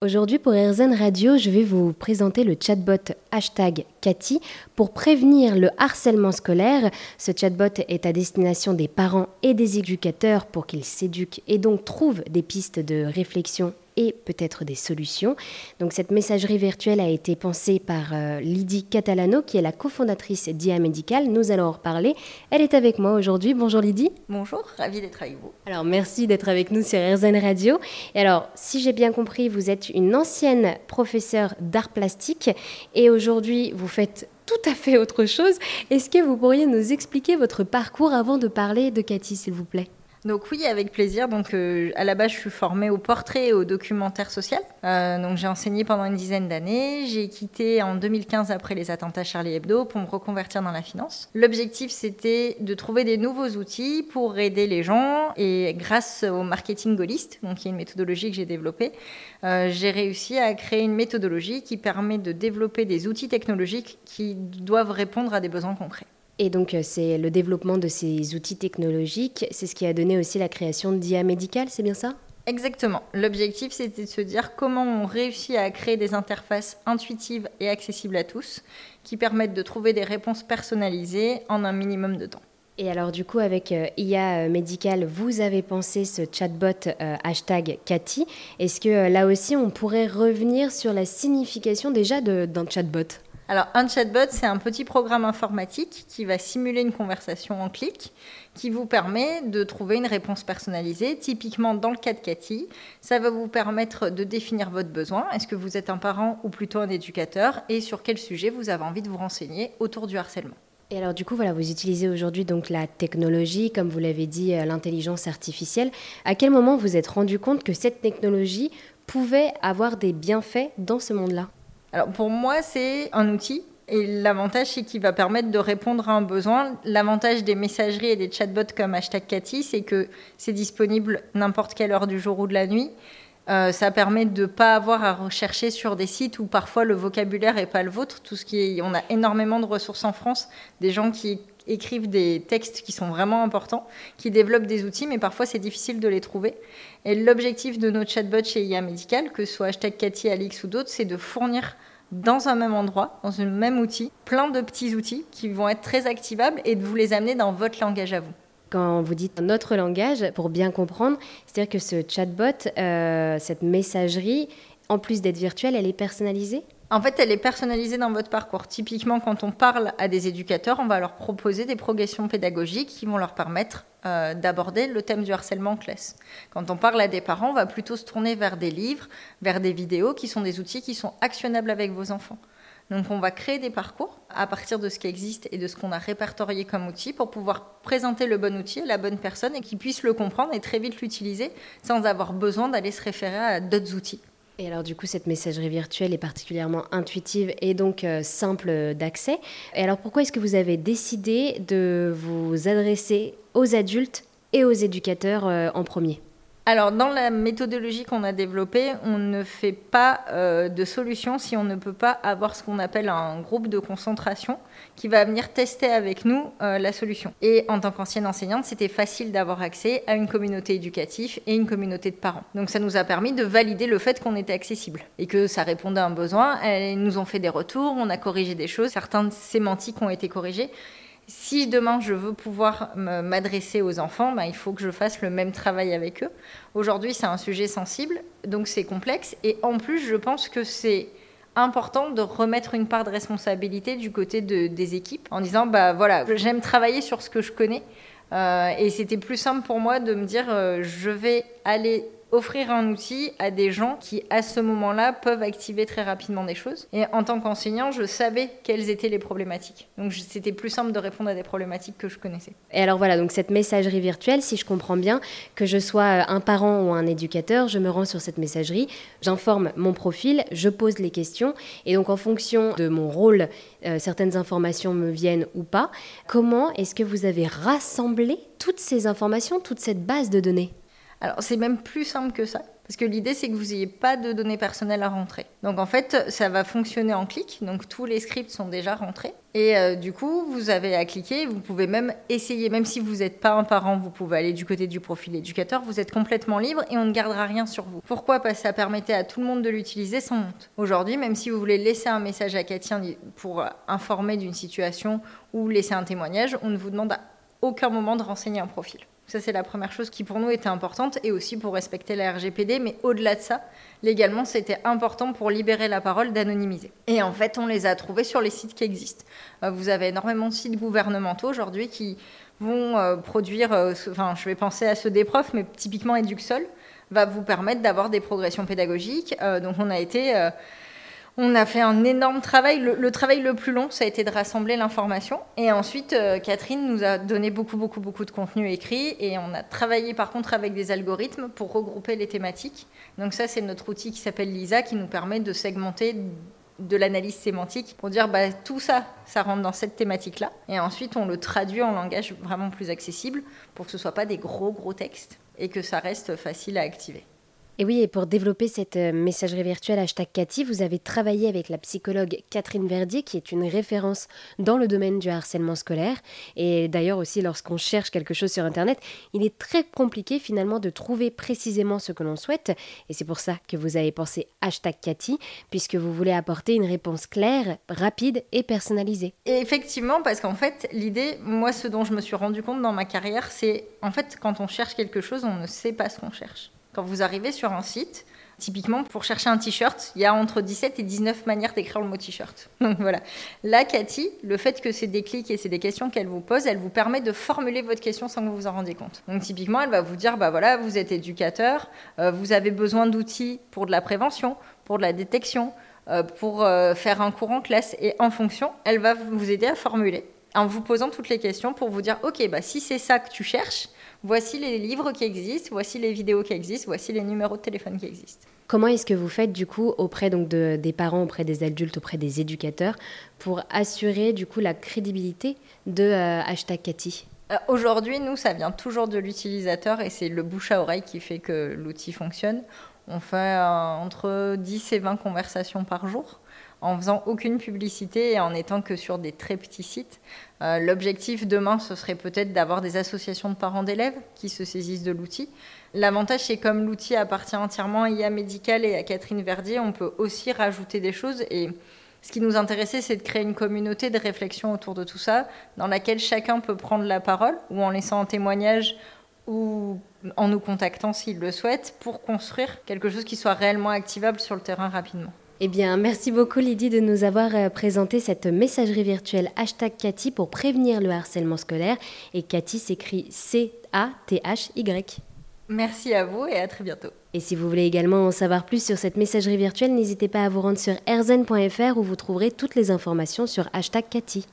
Aujourd'hui pour RZN Radio, je vais vous présenter le chatbot hashtag Cathy pour prévenir le harcèlement scolaire. Ce chatbot est à destination des parents et des éducateurs pour qu'ils s'éduquent et donc trouvent des pistes de réflexion et peut-être des solutions. Donc cette messagerie virtuelle a été pensée par euh, Lydie Catalano, qui est la cofondatrice d'IA Médical. Nous allons en reparler. Elle est avec moi aujourd'hui. Bonjour Lydie. Bonjour, ravie d'être avec vous. Alors merci d'être avec nous sur RZN Radio. Et alors, si j'ai bien compris, vous êtes une ancienne professeure d'art plastique et aujourd'hui vous faites tout à fait autre chose. Est-ce que vous pourriez nous expliquer votre parcours avant de parler de Cathy, s'il vous plaît? Donc oui, avec plaisir. Donc euh, à la base, je suis formée au portrait et au documentaire social. Euh, donc j'ai enseigné pendant une dizaine d'années. J'ai quitté en 2015 après les attentats Charlie Hebdo pour me reconvertir dans la finance. L'objectif, c'était de trouver des nouveaux outils pour aider les gens. Et grâce au marketing gaulliste, donc qui est une méthodologie que j'ai développée, euh, j'ai réussi à créer une méthodologie qui permet de développer des outils technologiques qui doivent répondre à des besoins concrets. Et donc, euh, c'est le développement de ces outils technologiques, c'est ce qui a donné aussi la création d'IA Médical, c'est bien ça? Exactement. L'objectif, c'était de se dire comment on réussit à créer des interfaces intuitives et accessibles à tous, qui permettent de trouver des réponses personnalisées en un minimum de temps. Et alors du coup, avec euh, IA euh, Médical, vous avez pensé ce chatbot hashtag Cathy. Est-ce que là aussi, on pourrait revenir sur la signification déjà d'un chatbot? Alors, un chatbot, c'est un petit programme informatique qui va simuler une conversation en clic, qui vous permet de trouver une réponse personnalisée. Typiquement, dans le cas de Cathy, ça va vous permettre de définir votre besoin. Est-ce que vous êtes un parent ou plutôt un éducateur? Et sur quel sujet vous avez envie de vous renseigner autour du harcèlement? Et alors du coup, voilà, vous utilisez aujourd'hui donc la technologie, comme vous l'avez dit, euh, l'intelligence artificielle. À quel moment vous êtes rendu compte que cette technologie pouvait avoir des bienfaits dans ce monde-là? Alors pour moi, c'est un outil. Et l'avantage, c'est qu'il va permettre de répondre à un besoin. L'avantage des messageries et des chatbots comme hashtag Cathy, c'est que c'est disponible n'importe quelle heure du jour ou de la nuit. Euh, ça permet de ne pas avoir à rechercher sur des sites où parfois le vocabulaire n'est pas le vôtre. Tout ce qui est, on a énormément de ressources en France, des gens qui écrivent des textes qui sont vraiment importants, qui développent des outils, mais parfois c'est difficile de les trouver. Et l'objectif de nos chatbots chez IA Médical, que ce soit hashtag Cathy, Alix ou d'autres, c'est de fournir dans un même endroit, dans un même outil, plein de petits outils qui vont être très activables et de vous les amener dans votre langage à vous. Quand vous dites notre langage, pour bien comprendre, c'est-à-dire que ce chatbot, euh, cette messagerie, en plus d'être virtuelle, elle est personnalisée? En fait, elle est personnalisée dans votre parcours. Typiquement, quand on parle à des éducateurs, on va leur proposer des progressions pédagogiques qui vont leur permettre euh, d'aborder le thème du harcèlement en classe. Quand on parle à des parents, on va plutôt se tourner vers des livres, vers des vidéos qui sont des outils qui sont actionnables avec vos enfants. Donc on va créer des parcours à partir de ce qui existe et de ce qu'on a répertorié comme outil pour pouvoir présenter le bon outil à la bonne personne et qu'il puisse le comprendre et très vite l'utiliser sans avoir besoin d'aller se référer à d'autres outils. Et alors du coup, cette messagerie virtuelle est particulièrement intuitive et donc euh, simple d'accès. Et alors pourquoi est-ce que vous avez décidé de vous adresser aux adultes et aux éducateurs euh, en premier? Alors, dans la méthodologie qu'on a développée, on ne fait pas euh, de solution si on ne peut pas avoir ce qu'on appelle un groupe de concentration qui va venir tester avec nous euh, la solution. Et en tant qu'ancienne enseignante, c'était facile d'avoir accès à une communauté éducative et une communauté de parents. Donc, ça nous a permis de valider le fait qu'on était accessible et que ça répondait à un besoin. Elles nous ont fait des retours, on a corrigé des choses, certaines sémantiques ont été corrigées si demain je veux pouvoir m'adresser aux enfants, ben, il faut que je fasse le même travail avec eux. Aujourd'hui, c'est un sujet sensible, donc c'est complexe. Et en plus, je pense que c'est important de remettre une part de responsabilité du côté des équipes en disant, bah voilà, j'aime travailler sur ce que je connais. Euh, et c'était plus simple pour moi de me dire, euh, je vais aller offrir un outil à des gens qui, à ce moment-là, peuvent activer très rapidement des choses. Et en tant qu'enseignant, je savais quelles étaient les problématiques. Donc c'était plus simple de répondre à des problématiques que je connaissais. Et alors voilà, donc cette messagerie virtuelle, si je comprends bien, que je sois un parent ou un éducateur, je me rends sur cette messagerie, j'informe mon profil, je pose les questions, et donc en fonction de mon rôle, euh, certaines informations me viennent ou pas. Comment est-ce que vous avez rassemblé toutes ces informations, toute cette base de données? Alors c'est même plus simple que ça. Parce que l'idée, c'est que vous n'ayez pas de données personnelles à rentrer. Donc en fait, ça va fonctionner en clic. Donc tous les scripts sont déjà rentrés. Et euh, du coup, vous avez à cliquer. Vous pouvez même essayer, même si vous n'êtes pas un parent, vous pouvez aller du côté du profil éducateur. Vous êtes complètement libre et on ne gardera rien sur vous. Pourquoi? Parce que ça permettait à tout le monde de l'utiliser sans honte. Aujourd'hui, même si vous voulez laisser un message à Cathy pour informer d'une situation ou laisser un témoignage, on ne vous demande à aucun moment de renseigner un profil. Ça, c'est la première chose qui pour nous était importante et aussi pour respecter la RGPD. Mais au-delà de ça, légalement, c'était important pour libérer la parole d'anonymiser. Et en fait, on les a trouvés sur les sites qui existent. Euh, vous avez énormément de sites gouvernementaux aujourd'hui qui vont euh, produire, euh, enfin, je vais penser à ceux des profs, mais typiquement Eduxol va vous permettre d'avoir des progressions pédagogiques. donc, on a été on a fait un énorme travail. Le, travail le plus long, ça a été de rassembler l'information. Et ensuite, euh, Catherine nous a donné beaucoup, beaucoup, beaucoup de contenu écrit. Et on a travaillé par contre avec des algorithmes pour regrouper les thématiques. Donc ça, c'est notre outil qui s'appelle LISA, qui nous permet de segmenter de l'analyse sémantique pour dire bah, tout ça, ça rentre dans cette thématique-là. Et ensuite, on le traduit en langage vraiment plus accessible pour que ce ne soit pas des gros, gros textes et que ça reste facile à activer. Et oui, et pour développer cette euh, messagerie virtuelle hashtag Cathy, vous avez travaillé avec la psychologue Catherine Verdier, qui est une référence dans le domaine du harcèlement scolaire. Et d'ailleurs aussi, lorsqu'on cherche quelque chose sur Internet, il est très compliqué finalement de trouver précisément ce que l'on souhaite. Et c'est pour ça que vous avez pensé hashtag Cathy, puisque vous voulez apporter une réponse claire, rapide et personnalisée. Et effectivement, parce qu'en fait, l'idée, moi, ce dont je me suis rendu compte dans ma carrière, c'est en fait, quand on cherche quelque chose, on ne sait pas ce qu'on cherche. Quand vous arrivez sur un site, typiquement pour chercher un t-shirt, il y a entre 17 et 19 manières d'écrire le mot t-shirt. Donc voilà. Là, Cathy, le fait que c'est des clics et c'est des questions qu'elle vous pose, elle vous permet de formuler votre question sans que vous vous en rendiez compte. Donc typiquement, elle va vous dire, bah voilà, vous êtes éducateur, euh, vous avez besoin d'outils pour de la prévention, pour de la détection, euh, pour euh, faire un cours en classe. Et en fonction, elle va vous aider à formuler en vous posant toutes les questions pour vous dire, ok, bah si c'est ça que tu cherches, voici les livres qui existent, voici les vidéos qui existent, voici les numéros de téléphone qui existent. Comment est-ce que vous faites du coup auprès donc des parents, auprès des adultes, auprès des éducateurs pour assurer du coup la crédibilité de euh, hashtag Cathy? Euh, Aujourd'hui, nous, ça vient toujours de l'utilisateur et c'est le bouche à oreille qui fait que l'outil fonctionne. On fait euh, entre 10 et 20 conversations par jour en faisant aucune publicité et en étant que sur des très petits sites. Euh, l'objectif demain, ce serait peut-être d'avoir des associations de parents d'élèves qui se saisissent de l'outil. L'avantage, c'est comme l'outil appartient entièrement à IA Médical et à Catherine Verdier, on peut aussi rajouter des choses. Et ce qui nous intéressait, c'est de créer une communauté de réflexion autour de tout ça, dans laquelle chacun peut prendre la parole, ou en laissant un témoignage, ou en nous contactant s'il le souhaite, pour construire quelque chose qui soit réellement activable sur le terrain rapidement. Eh bien, merci beaucoup Lydie de nous avoir euh, présenté cette messagerie virtuelle hashtag Cathy pour prévenir le harcèlement scolaire. Et Cathy s'écrit C-A-T-H-Y. Merci à vous et à très bientôt. Et si vous voulez également en savoir plus sur cette messagerie virtuelle, n'hésitez pas à vous rendre sur erzen.fr où vous trouverez toutes les informations sur hashtag Cathy.